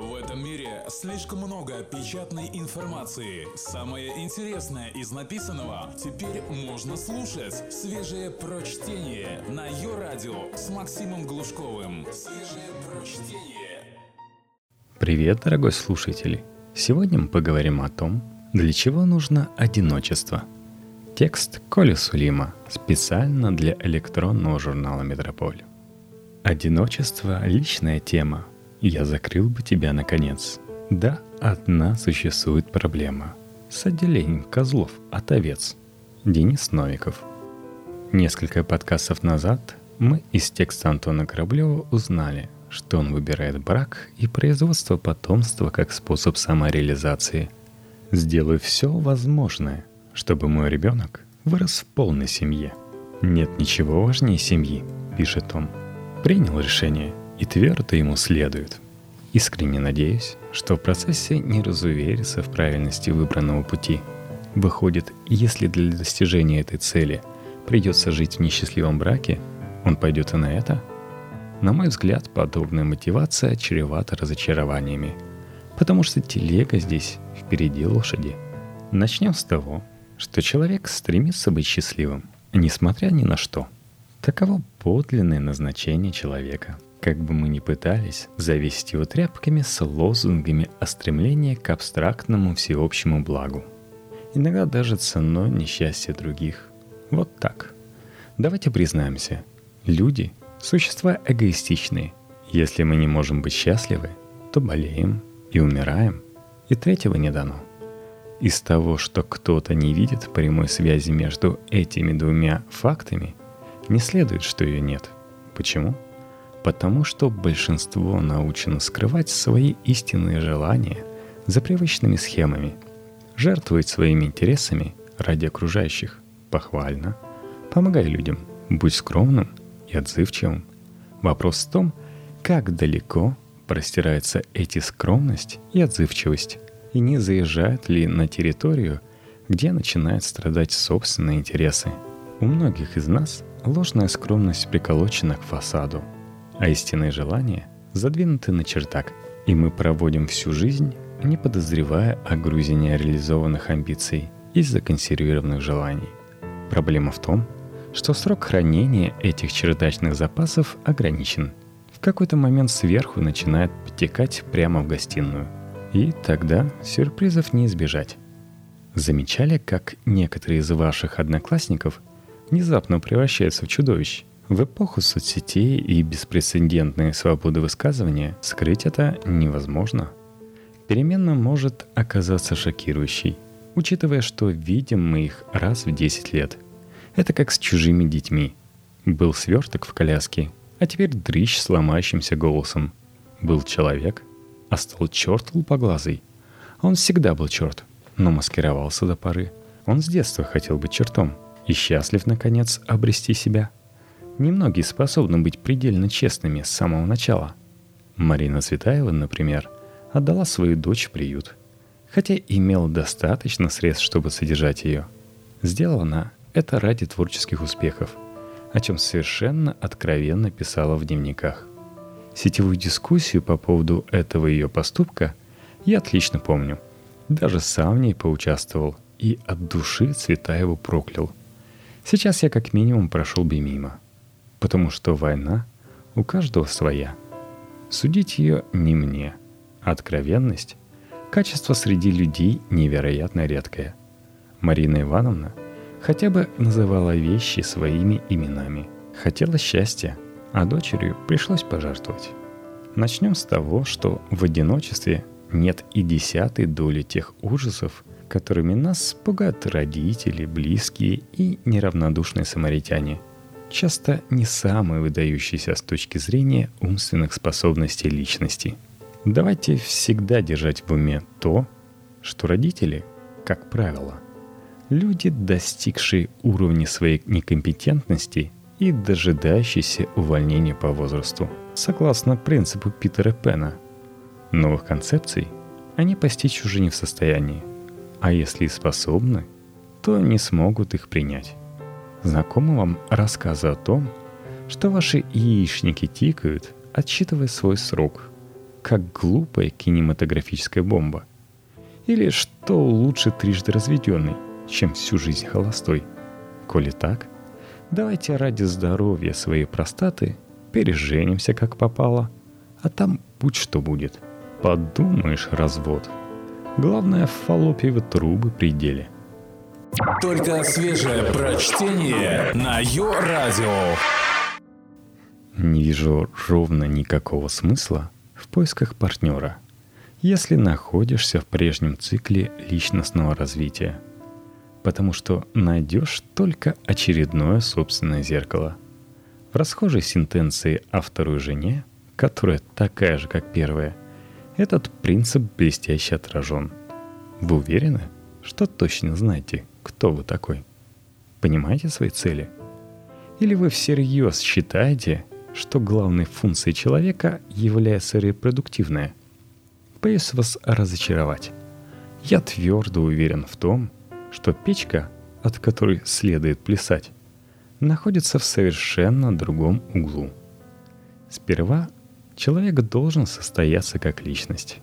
В этом мире слишком много печатной информации. Самое интересное из написанного теперь можно слушать. Свежее прочтение на ее радио с Максимом Глушковым. Свежее прочтение. Привет, дорогой слушатель! Сегодня мы поговорим о том, для чего нужно одиночество. Текст Коли Сулима специально для электронного журнала «Метрополь». Одиночество – личная тема, я закрыл бы тебя наконец. Да, одна существует проблема. С отделением козлов от овец. Денис Новиков. Несколько подкастов назад мы из текста Антона Кораблева узнали, что он выбирает брак и производство потомства как способ самореализации. Сделаю все возможное, чтобы мой ребенок вырос в полной семье. Нет ничего важнее семьи, пишет он. Принял решение – и твердо ему следует. Искренне надеюсь, что в процессе не разуверится в правильности выбранного пути. Выходит, если для достижения этой цели придется жить в несчастливом браке, он пойдет и на это? На мой взгляд, подобная мотивация чревата разочарованиями, потому что телега здесь впереди лошади. Начнем с того, что человек стремится быть счастливым, несмотря ни на что. Таково подлинное назначение человека – как бы мы ни пытались завесить его тряпками с лозунгами о стремлении к абстрактному всеобщему благу. Иногда даже ценой несчастья других. Вот так. Давайте признаемся, люди – существа эгоистичные. Если мы не можем быть счастливы, то болеем и умираем, и третьего не дано. Из того, что кто-то не видит прямой связи между этими двумя фактами, не следует, что ее нет. Почему? Потому что большинство научено скрывать свои истинные желания за привычными схемами, жертвовать своими интересами ради окружающих. Похвально. Помогай людям, будь скромным и отзывчивым. Вопрос в том, как далеко простираются эти скромность и отзывчивость, и не заезжают ли на территорию, где начинают страдать собственные интересы. У многих из нас ложная скромность приколочена к фасаду – а истинные желания задвинуты на чертак, и мы проводим всю жизнь, не подозревая о грузе нереализованных амбиций и законсервированных желаний. Проблема в том, что срок хранения этих чердачных запасов ограничен. В какой-то момент сверху начинает потекать прямо в гостиную. И тогда сюрпризов не избежать. Замечали, как некоторые из ваших одноклассников внезапно превращаются в чудовищ – в эпоху соцсетей и беспрецедентной свободы высказывания скрыть это невозможно. Перемена может оказаться шокирующей, учитывая, что видим мы их раз в 10 лет. Это как с чужими детьми. Был сверток в коляске, а теперь дрыщ с ломающимся голосом. Был человек, а стал черт лупоглазый. Он всегда был черт, но маскировался до поры. Он с детства хотел быть чертом и счастлив, наконец, обрести себя – Немногие способны быть предельно честными с самого начала. Марина Цветаева, например, отдала свою дочь в приют, хотя имела достаточно средств, чтобы содержать ее. Сделала она это ради творческих успехов, о чем совершенно откровенно писала в дневниках. Сетевую дискуссию по поводу этого ее поступка я отлично помню. Даже сам в ней поучаствовал и от души Цветаеву проклял. Сейчас я как минимум прошел бы мимо – потому что война у каждого своя. Судить ее не мне. Откровенность – качество среди людей невероятно редкое. Марина Ивановна хотя бы называла вещи своими именами. Хотела счастья, а дочерью пришлось пожертвовать. Начнем с того, что в одиночестве нет и десятой доли тех ужасов, которыми нас пугают родители, близкие и неравнодушные самаритяне – часто не самые выдающиеся с точки зрения умственных способностей личности. Давайте всегда держать в уме то, что родители, как правило, люди, достигшие уровня своей некомпетентности и дожидающиеся увольнения по возрасту, согласно принципу Питера Пена. Новых концепций они постичь уже не в состоянии, а если и способны, то не смогут их принять. Знакомы вам рассказы о том, что ваши яичники тикают, отсчитывая свой срок, как глупая кинематографическая бомба. Или что лучше трижды разведенный, чем всю жизнь холостой. Коли так, давайте ради здоровья своей простаты переженимся как попало, а там будь что будет. Подумаешь, развод. Главное, фаллопиевы трубы при деле. Только свежее прочтение на Йо-Радио. Не вижу ровно никакого смысла в поисках партнера, если находишься в прежнем цикле личностного развития. Потому что найдешь только очередное собственное зеркало. В расхожей сентенции о второй жене, которая такая же, как первая, этот принцип блестяще отражен. Вы уверены, что точно знаете, кто вы такой? Понимаете свои цели? Или вы всерьез считаете, что главной функцией человека является репродуктивная. Боюсь вас разочаровать. Я твердо уверен в том, что печка, от которой следует плясать, находится в совершенно другом углу. Сперва человек должен состояться как личность,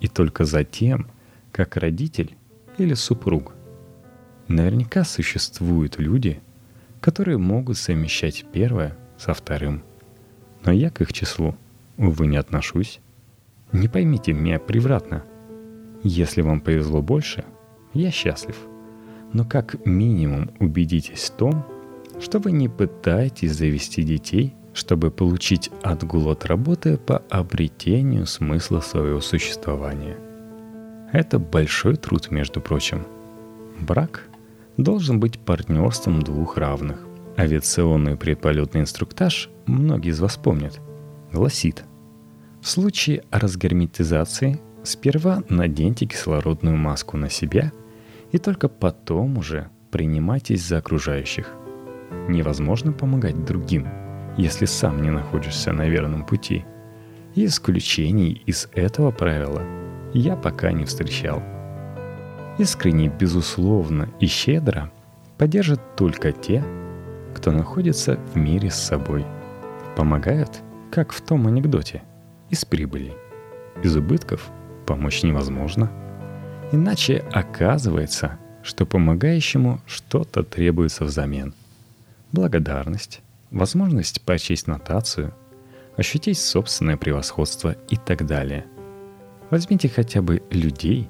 и только затем как родитель или супруг. Наверняка существуют люди, которые могут совмещать первое со вторым – но я к их числу, увы, не отношусь. Не поймите меня превратно. Если вам повезло больше, я счастлив. Но как минимум убедитесь в том, что вы не пытаетесь завести детей, чтобы получить отгул от работы по обретению смысла своего существования. Это большой труд, между прочим. Брак должен быть партнерством двух равных. Авиационный предполетный инструктаж многие из вас помнят, гласит, в случае разгерметизации сперва наденьте кислородную маску на себя и только потом уже принимайтесь за окружающих. Невозможно помогать другим, если сам не находишься на верном пути. И исключений из этого правила я пока не встречал. Искренне, безусловно и щедро поддержат только те, кто находится в мире с собой – Помогают, как в том анекдоте, из прибыли. Из убытков помочь невозможно. Иначе оказывается, что помогающему что-то требуется взамен. Благодарность, возможность прочесть нотацию, ощутить собственное превосходство и так далее. Возьмите хотя бы людей,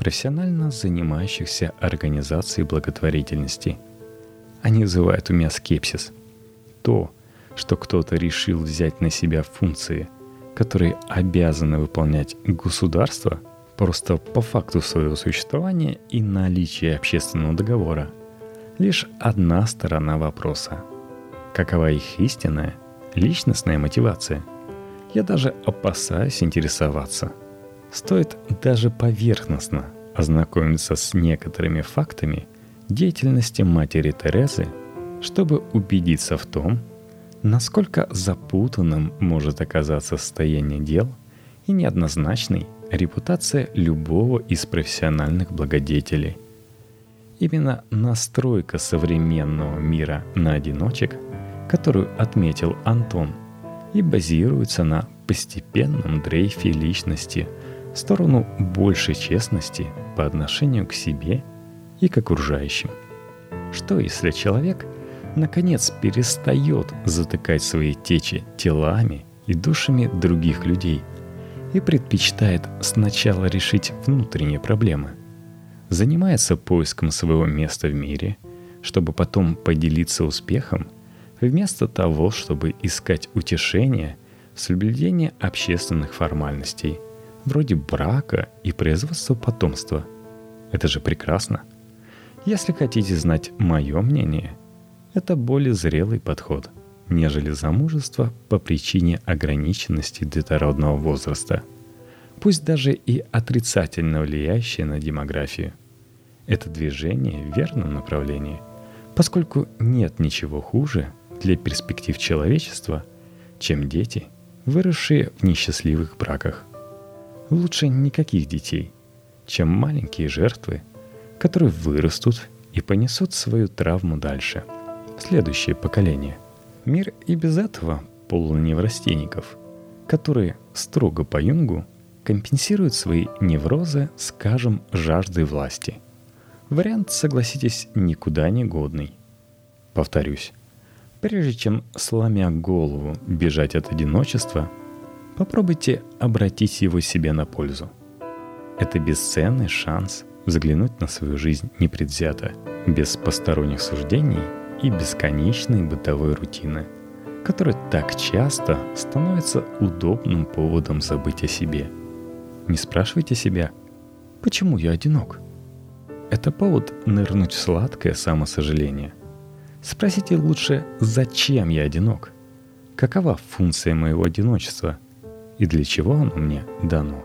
профессионально занимающихся организацией благотворительности. Они вызывают у меня скепсис. То, что кто-то решил взять на себя функции, которые обязаны выполнять государство, просто по факту своего существования и наличия общественного договора. Лишь одна сторона вопроса. Какова их истинная, личностная мотивация? Я даже опасаюсь интересоваться. Стоит даже поверхностно ознакомиться с некоторыми фактами деятельности матери Терезы, чтобы убедиться в том, насколько запутанным может оказаться состояние дел и неоднозначной репутация любого из профессиональных благодетелей. Именно настройка современного мира на одиночек, которую отметил Антон, и базируется на постепенном дрейфе личности сторону большей честности по отношению к себе и к окружающим. Что если человек – наконец перестает затыкать свои течи телами и душами других людей и предпочитает сначала решить внутренние проблемы. Занимается поиском своего места в мире, чтобы потом поделиться успехом, вместо того, чтобы искать утешение в соблюдении общественных формальностей, вроде брака и производства потомства. Это же прекрасно. Если хотите знать мое мнение – это более зрелый подход, нежели замужество по причине ограниченности детородного возраста, пусть даже и отрицательно влияющее на демографию. Это движение в верном направлении, поскольку нет ничего хуже для перспектив человечества, чем дети, выросшие в несчастливых браках. Лучше никаких детей, чем маленькие жертвы, которые вырастут и понесут свою травму дальше – следующее поколение. Мир и без этого полон неврастенников, которые, строго по Юнгу, компенсируют свои неврозы, скажем, жаждой власти. Вариант, согласитесь, никуда не годный. Повторюсь, прежде чем, сломя голову, бежать от одиночества, попробуйте обратить его себе на пользу. Это бесценный шанс взглянуть на свою жизнь непредвзято, без посторонних суждений и бесконечной бытовой рутины, которая так часто становится удобным поводом забыть о себе. Не спрашивайте себя, почему я одинок? Это повод нырнуть в сладкое самосожаление. Спросите лучше, зачем я одинок? Какова функция моего одиночества? И для чего оно мне дано?